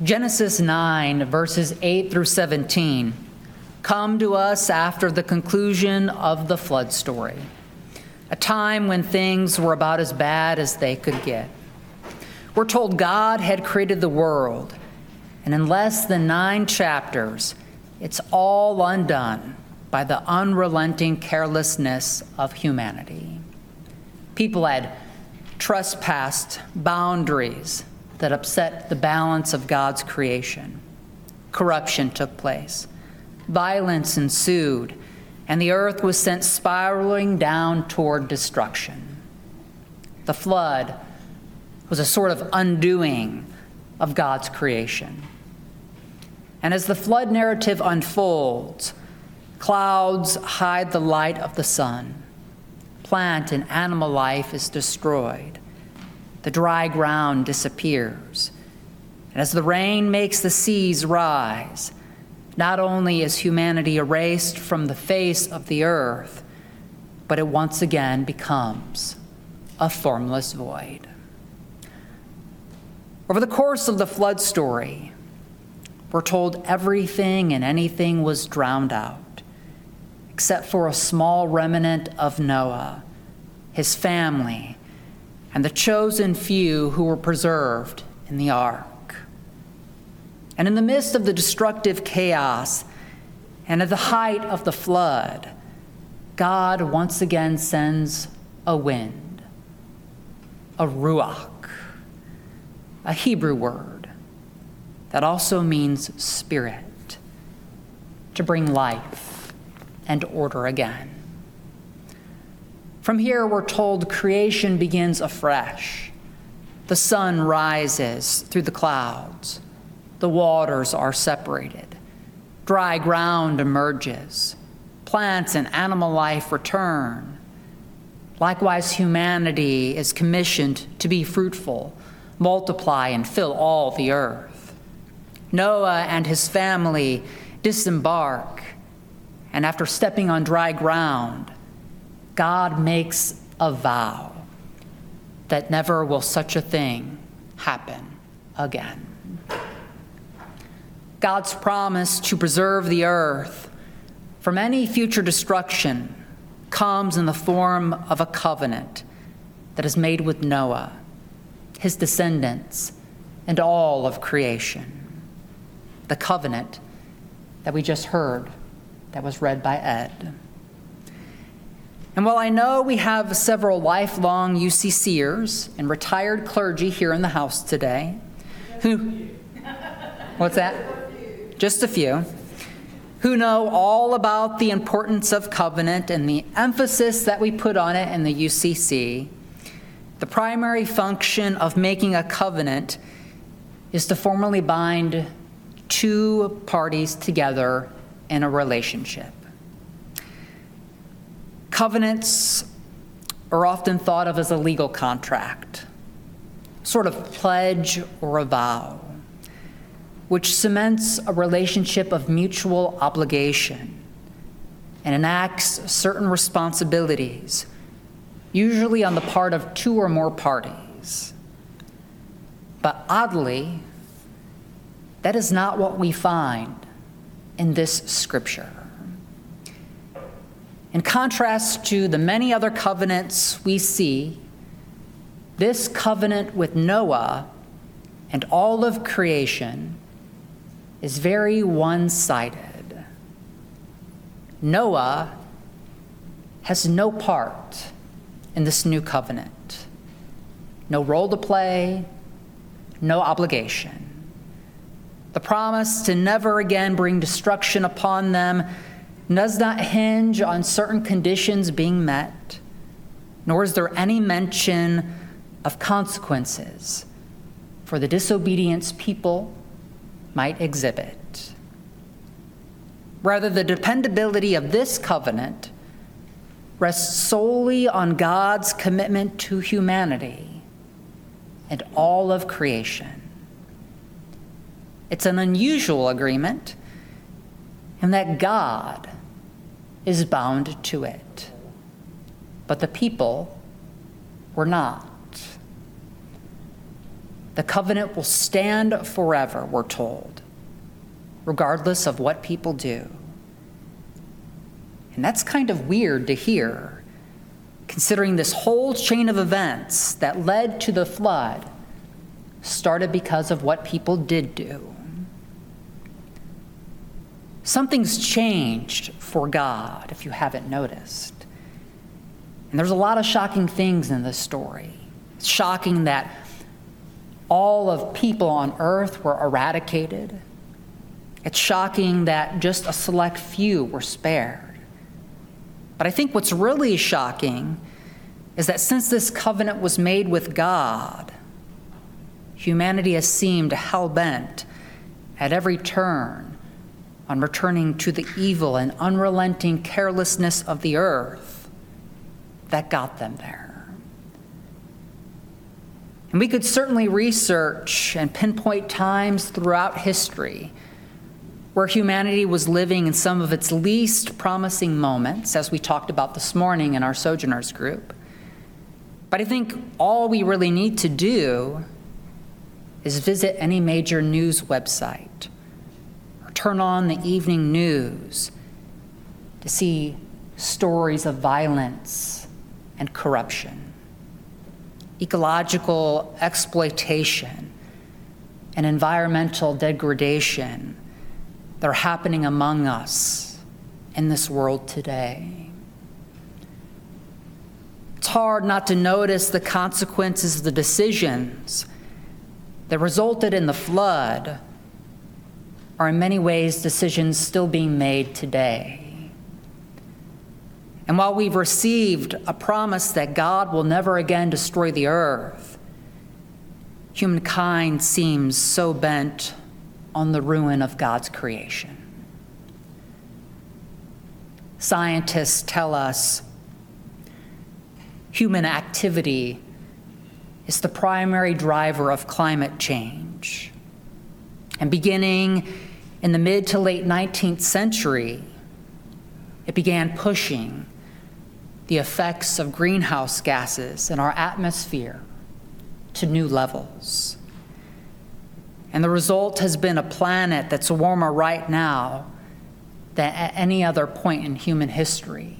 Genesis 9, verses 8 through 17, come to us after the conclusion of the flood story, a time when things were about as bad as they could get. We're told God had created the world, and in less than nine chapters, it's all undone by the unrelenting carelessness of humanity. People had trespassed boundaries that upset the balance of God's creation. Corruption took place, violence ensued, and the earth was sent spiraling down toward destruction. The flood was a sort of undoing of God's creation. And as the flood narrative unfolds, clouds hide the light of the sun, plant and animal life is destroyed the dry ground disappears. And as the rain makes the seas rise, not only is humanity erased from the face of the earth, but it once again becomes a formless void. Over the course of the flood story, we're told everything and anything was drowned out, except for a small remnant of Noah, his family, and the chosen few who were preserved in the ark. And in the midst of the destructive chaos and at the height of the flood, God once again sends a wind, a ruach, a Hebrew word that also means spirit, to bring life and order again. From here, we're told creation begins afresh. The sun rises through the clouds, the waters are separated, dry ground emerges, plants and animal life return. Likewise, humanity is commissioned to be fruitful, multiply, and fill all the earth. Noah and his family disembark, and after stepping on dry ground, God makes a vow that never will such a thing happen again. God's promise to preserve the earth from any future destruction comes in the form of a covenant that is made with Noah, his descendants, and all of creation. The covenant that we just heard that was read by Ed. And while I know we have several lifelong UCCers and retired clergy here in the house today, who, what's that? Just a few, who know all about the importance of covenant and the emphasis that we put on it in the UCC, the primary function of making a covenant is to formally bind two parties together in a relationship. Covenants are often thought of as a legal contract, sort of pledge or a vow, which cements a relationship of mutual obligation and enacts certain responsibilities, usually on the part of two or more parties. But oddly, that is not what we find in this scripture. In contrast to the many other covenants we see, this covenant with Noah and all of creation is very one sided. Noah has no part in this new covenant, no role to play, no obligation. The promise to never again bring destruction upon them does not hinge on certain conditions being met, nor is there any mention of consequences for the disobedience people might exhibit. Rather, the dependability of this covenant rests solely on God's commitment to humanity and all of creation. It's an unusual agreement in that God is bound to it. But the people were not. The covenant will stand forever, we're told, regardless of what people do. And that's kind of weird to hear, considering this whole chain of events that led to the flood started because of what people did do. Something's changed for God, if you haven't noticed. And there's a lot of shocking things in this story. It's shocking that all of people on earth were eradicated. It's shocking that just a select few were spared. But I think what's really shocking is that since this covenant was made with God, humanity has seemed hell bent at every turn on returning to the evil and unrelenting carelessness of the earth that got them there. And we could certainly research and pinpoint times throughout history where humanity was living in some of its least promising moments, as we talked about this morning in our Sojourners group. But I think all we really need to do is visit any major news website or turn on the evening news to see stories of violence and corruption ecological exploitation and environmental degradation that are happening among us in this world today. It's hard not to notice the consequences of the decisions that resulted in the flood are in many ways decisions still being made today. And while we've received a promise that God will never again destroy the earth, humankind seems so bent on the ruin of God's creation. Scientists tell us human activity is the primary driver of climate change. And beginning in the mid to late 19th century, it began pushing the effects of greenhouse gases in our atmosphere to new levels. And the result has been a planet that's warmer right now than at any other point in human history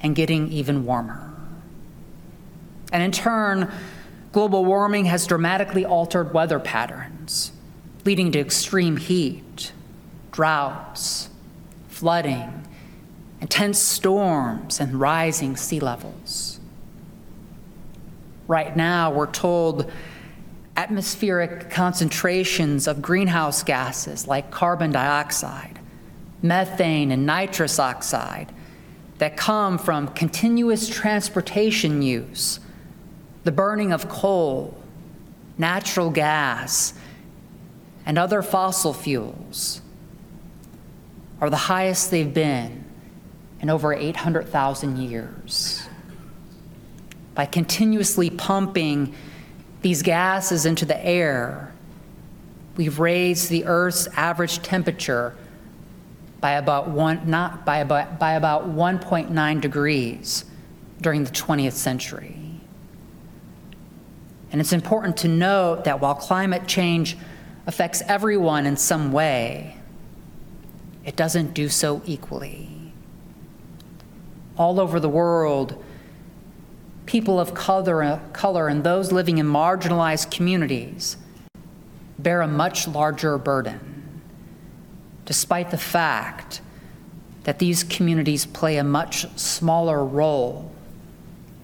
and getting even warmer. And in turn, global warming has dramatically altered weather patterns, leading to extreme heat, droughts, flooding, intense storms, and rising sea levels. Right now, we're told atmospheric concentrations of greenhouse gases like carbon dioxide, methane, and nitrous oxide that come from continuous transportation use, the burning of coal, natural gas, and other fossil fuels are the highest they've been in over 800,000 years. By continuously pumping these gases into the air, we've raised the Earth's average temperature by about one, not by about, by about 1.9 degrees during the 20th century. And it's important to note that while climate change affects everyone in some way, it doesn't do so equally all over the world, people of color, color and those living in marginalized communities bear a much larger burden, despite the fact that these communities play a much smaller role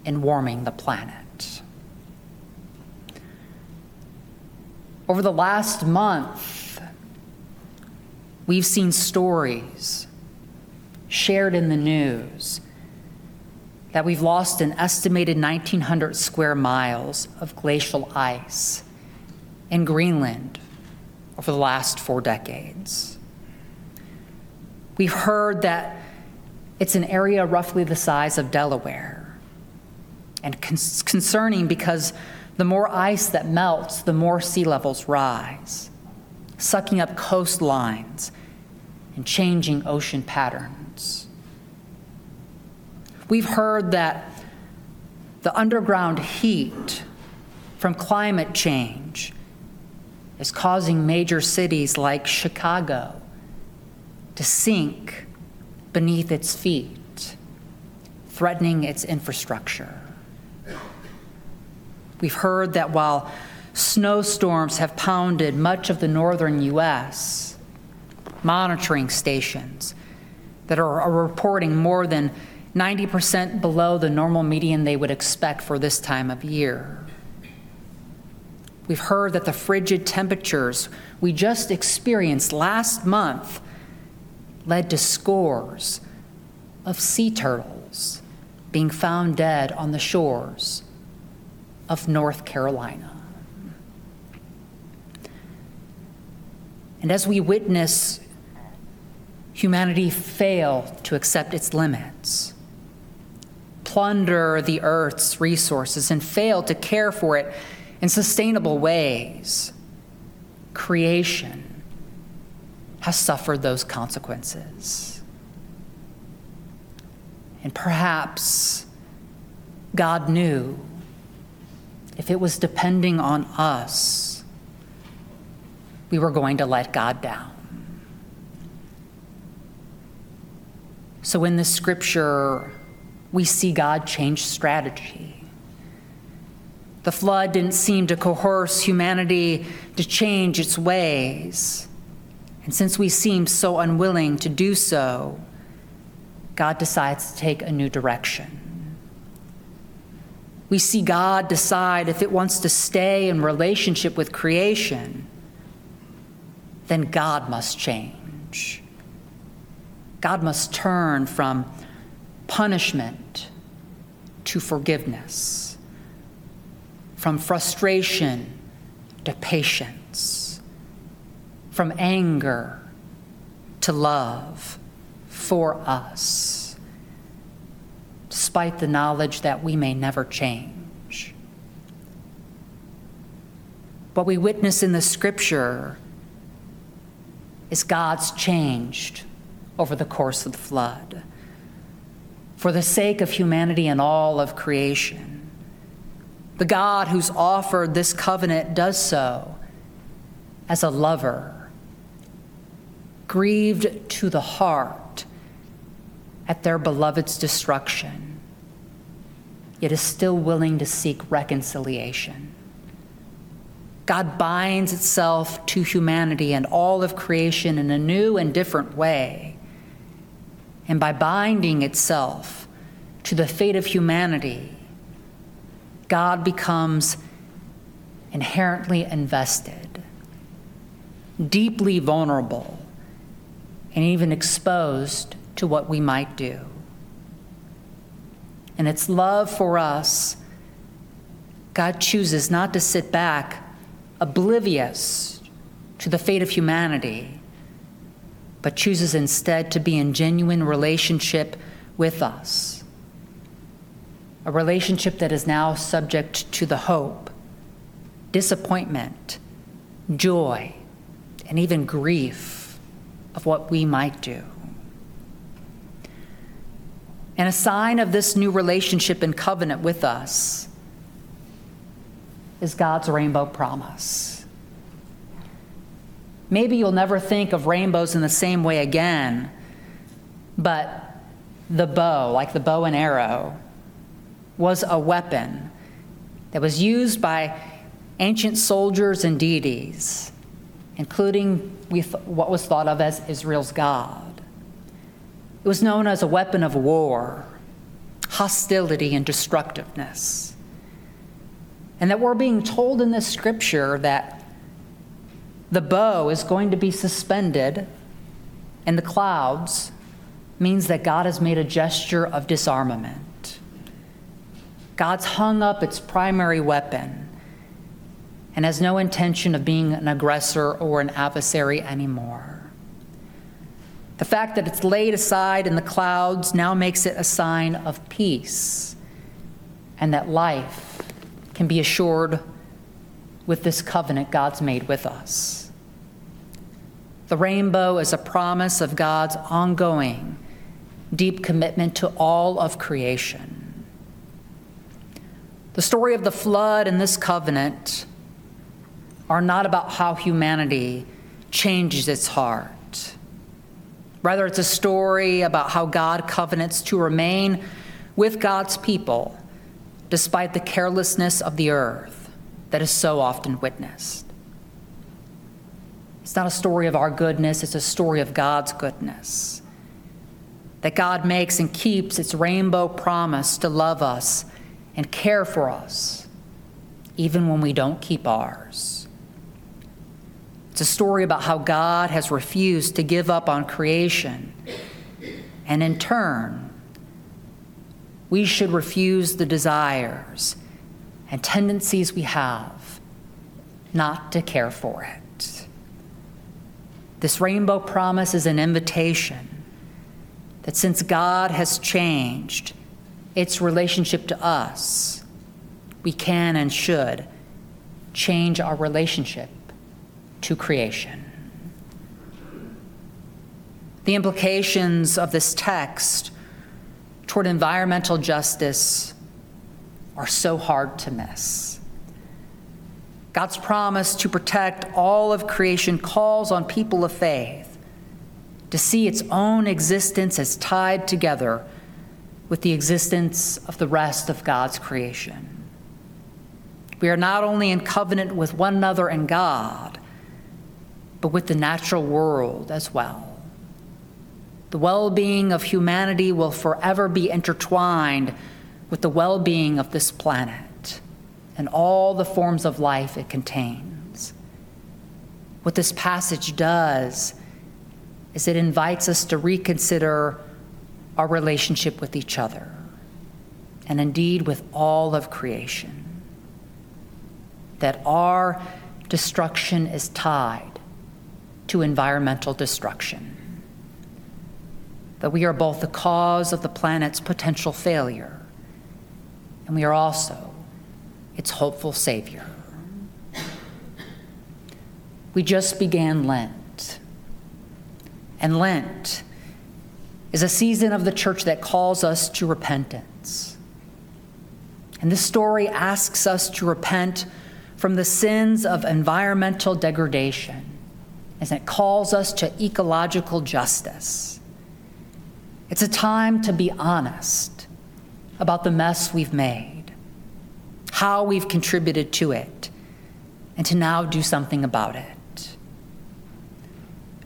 in warming the planet. Over the last month, we've seen stories shared in the news that we've lost an estimated 1,900 square miles of glacial ice in Greenland over the last four decades. We've heard that it's an area roughly the size of Delaware. And con- concerning because the more ice that melts, the more sea levels rise, sucking up coastlines and changing ocean patterns. We've heard that the underground heat from climate change is causing major cities like Chicago to sink beneath its feet, threatening its infrastructure. We've heard that while snowstorms have pounded much of the northern U.S., monitoring stations that are, are reporting more than 90% below the normal median they would expect for this time of year. We've heard that the frigid temperatures we just experienced last month led to scores of sea turtles being found dead on the shores of North Carolina. And as we witness humanity fail to accept its limits, plunder the earth's resources, and fail to care for it in sustainable ways, creation has suffered those consequences. And perhaps God knew if it was depending on us, we were going to let God down. So in this scripture, we see God change strategy. The flood didn't seem to coerce humanity to change its ways. And since we seem so unwilling to do so, God decides to take a new direction. We see God decide if it wants to stay in relationship with creation, then God must change. God must turn from punishment to forgiveness, from frustration to patience, from anger to love for us, despite the knowledge that we may never change. What we witness in the scripture is God's changed over the course of the flood for the sake of humanity and all of creation. The God who's offered this covenant does so as a lover, grieved to the heart at their beloved's destruction, yet is still willing to seek reconciliation. God binds itself to humanity and all of creation in a new and different way and by binding itself to the fate of humanity, God becomes inherently invested, deeply vulnerable, and even exposed to what we might do. And its love for us, God chooses not to sit back oblivious to the fate of humanity but chooses instead to be in genuine relationship with us. A relationship that is now subject to the hope, disappointment, joy, and even grief of what we might do. And a sign of this new relationship and covenant with us is God's rainbow promise. Maybe you'll never think of rainbows in the same way again, but the bow, like the bow and arrow, was a weapon that was used by ancient soldiers and deities, including what was thought of as Israel's God. It was known as a weapon of war, hostility, and destructiveness. And that we're being told in this scripture that the bow is going to be suspended in the clouds means that God has made a gesture of disarmament. God's hung up its primary weapon and has no intention of being an aggressor or an adversary anymore. The fact that it's laid aside in the clouds now makes it a sign of peace and that life can be assured with this covenant God's made with us. The rainbow is a promise of God's ongoing, deep commitment to all of creation. The story of the flood and this covenant are not about how humanity changes its heart. Rather, it's a story about how God covenants to remain with God's people despite the carelessness of the earth that is so often witnessed. It's not a story of our goodness, it's a story of God's goodness. That God makes and keeps its rainbow promise to love us and care for us, even when we don't keep ours. It's a story about how God has refused to give up on creation, and in turn, we should refuse the desires and tendencies we have not to care for it. This rainbow promise is an invitation that since God has changed its relationship to us, we can and should change our relationship to creation. The implications of this text toward environmental justice are so hard to miss. God's promise to protect all of creation calls on people of faith to see its own existence as tied together with the existence of the rest of God's creation. We are not only in covenant with one another and God, but with the natural world as well. The well being of humanity will forever be intertwined with the well being of this planet and all the forms of life it contains. What this passage does is it invites us to reconsider our relationship with each other and indeed with all of creation. That our destruction is tied to environmental destruction. That we are both the cause of the planet's potential failure, and we are also its hopeful savior. We just began Lent, and Lent is a season of the church that calls us to repentance. And this story asks us to repent from the sins of environmental degradation as it calls us to ecological justice. It's a time to be honest about the mess we've made, how we've contributed to it, and to now do something about it.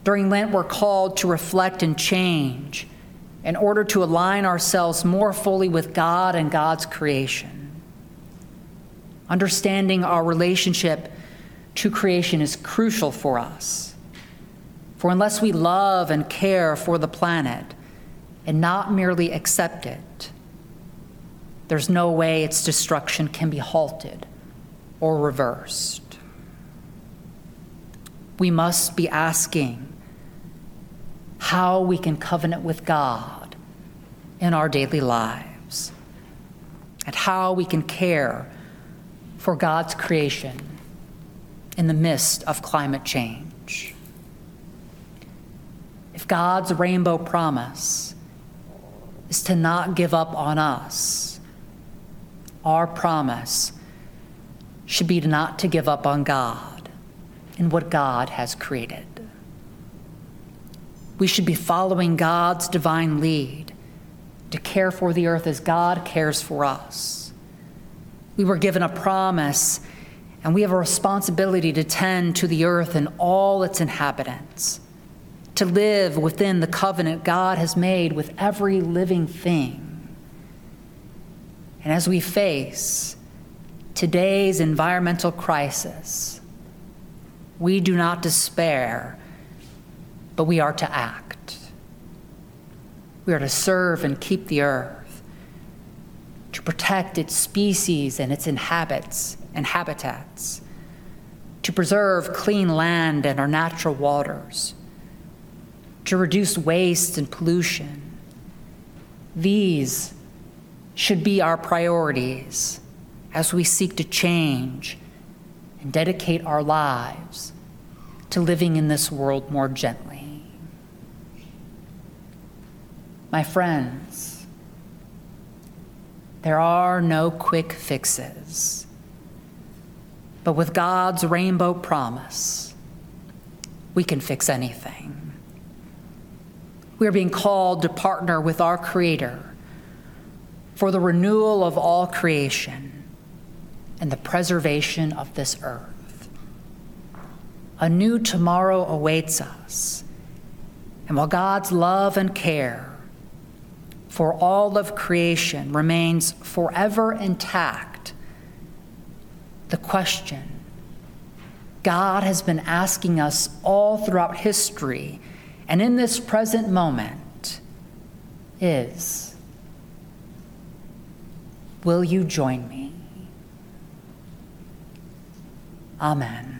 During Lent, we're called to reflect and change in order to align ourselves more fully with God and God's creation. Understanding our relationship to creation is crucial for us for unless we love and care for the planet and not merely accept it, there's no way its destruction can be halted or reversed. We must be asking how we can covenant with God in our daily lives and how we can care for God's creation in the midst of climate change. If God's rainbow promise is to not give up on us, our promise should be not to give up on God and what God has created. We should be following God's divine lead to care for the earth as God cares for us. We were given a promise, and we have a responsibility to tend to the earth and all its inhabitants to live within the covenant God has made with every living thing. And as we face today's environmental crisis, we do not despair, but we are to act. We are to serve and keep the earth, to protect its species and its inhabits and habitats, to preserve clean land and our natural waters to reduce waste and pollution. These should be our priorities as we seek to change and dedicate our lives to living in this world more gently. My friends, there are no quick fixes. But with God's rainbow promise, we can fix anything. We are being called to partner with our Creator for the renewal of all creation and the preservation of this earth. A new tomorrow awaits us. And while God's love and care for all of creation remains forever intact, the question God has been asking us all throughout history and in this present moment is Will you join me? Amen.